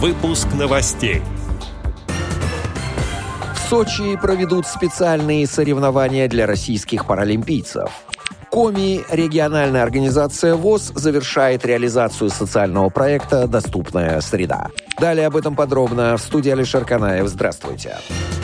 Выпуск новостей. В Сочи проведут специальные соревнования для российских паралимпийцев. Коми региональная организация ВОЗ завершает реализацию социального проекта «Доступная среда». Далее об этом подробно в студии Алишер Канаев. Здравствуйте. Здравствуйте.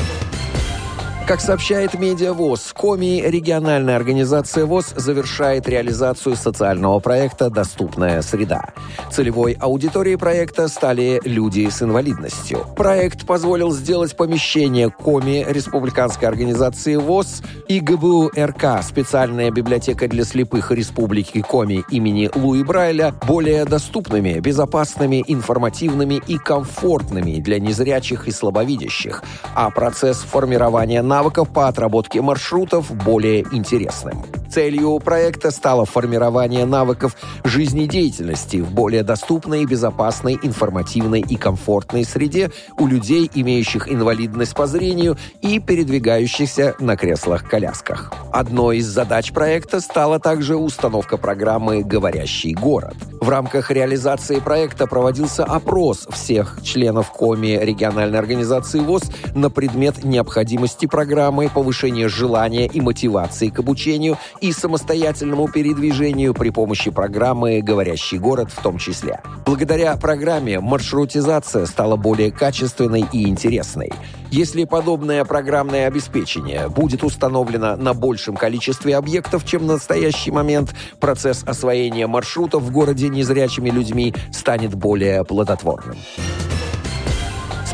Как сообщает Медиавоз, Коми региональная организация ВОЗ завершает реализацию социального проекта «Доступная среда». Целевой аудиторией проекта стали люди с инвалидностью. Проект позволил сделать помещение Коми республиканской организации ВОЗ и ГБУ РК специальная библиотека для слепых Республики Коми имени Луи Брайля более доступными, безопасными, информативными и комфортными для незрячих и слабовидящих, а процесс формирования навыков по отработке маршрутов более интересным. Целью проекта стало формирование навыков жизнедеятельности в более доступной, безопасной, информативной и комфортной среде у людей, имеющих инвалидность по зрению и передвигающихся на креслах-колясках. Одной из задач проекта стала также установка программы «Говорящий город». В рамках реализации проекта проводился опрос всех членов КОМИ региональной организации ВОЗ на предмет необходимости программы, повышения желания и мотивации к обучению и самостоятельному передвижению при помощи программы «Говорящий город» в том числе. Благодаря программе маршрутизация стала более качественной и интересной. Если подобное программное обеспечение будет установлено на большем количестве объектов, чем в настоящий момент, процесс освоения маршрутов в городе незрячими людьми станет более плодотворным.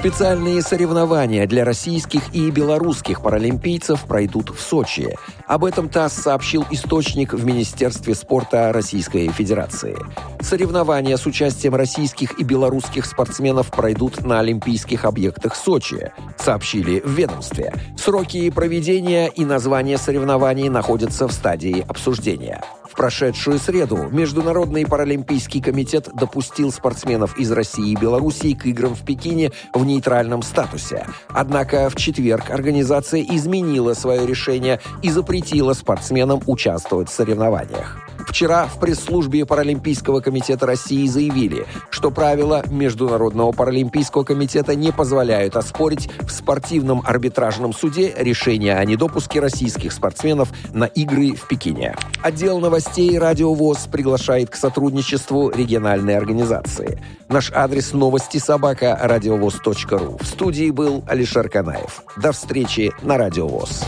Специальные соревнования для российских и белорусских паралимпийцев пройдут в Сочи. Об этом ТАСС сообщил источник в Министерстве спорта Российской Федерации. Соревнования с участием российских и белорусских спортсменов пройдут на олимпийских объектах Сочи, сообщили в ведомстве. Сроки проведения и название соревнований находятся в стадии обсуждения. Прошедшую среду Международный паралимпийский комитет допустил спортсменов из России и Белоруссии к играм в Пекине в нейтральном статусе. Однако в четверг организация изменила свое решение и запретила спортсменам участвовать в соревнованиях. Вчера в пресс-службе Паралимпийского комитета России заявили, что правила Международного паралимпийского комитета не позволяют оспорить в спортивном арбитражном суде решение о недопуске российских спортсменов на игры в Пекине. Отдел новостей «Радио ВОЗ» приглашает к сотрудничеству региональной организации. Наш адрес новости собака радиовоз.ру. В студии был Алишер Канаев. До встречи на «Радио ВОЗ».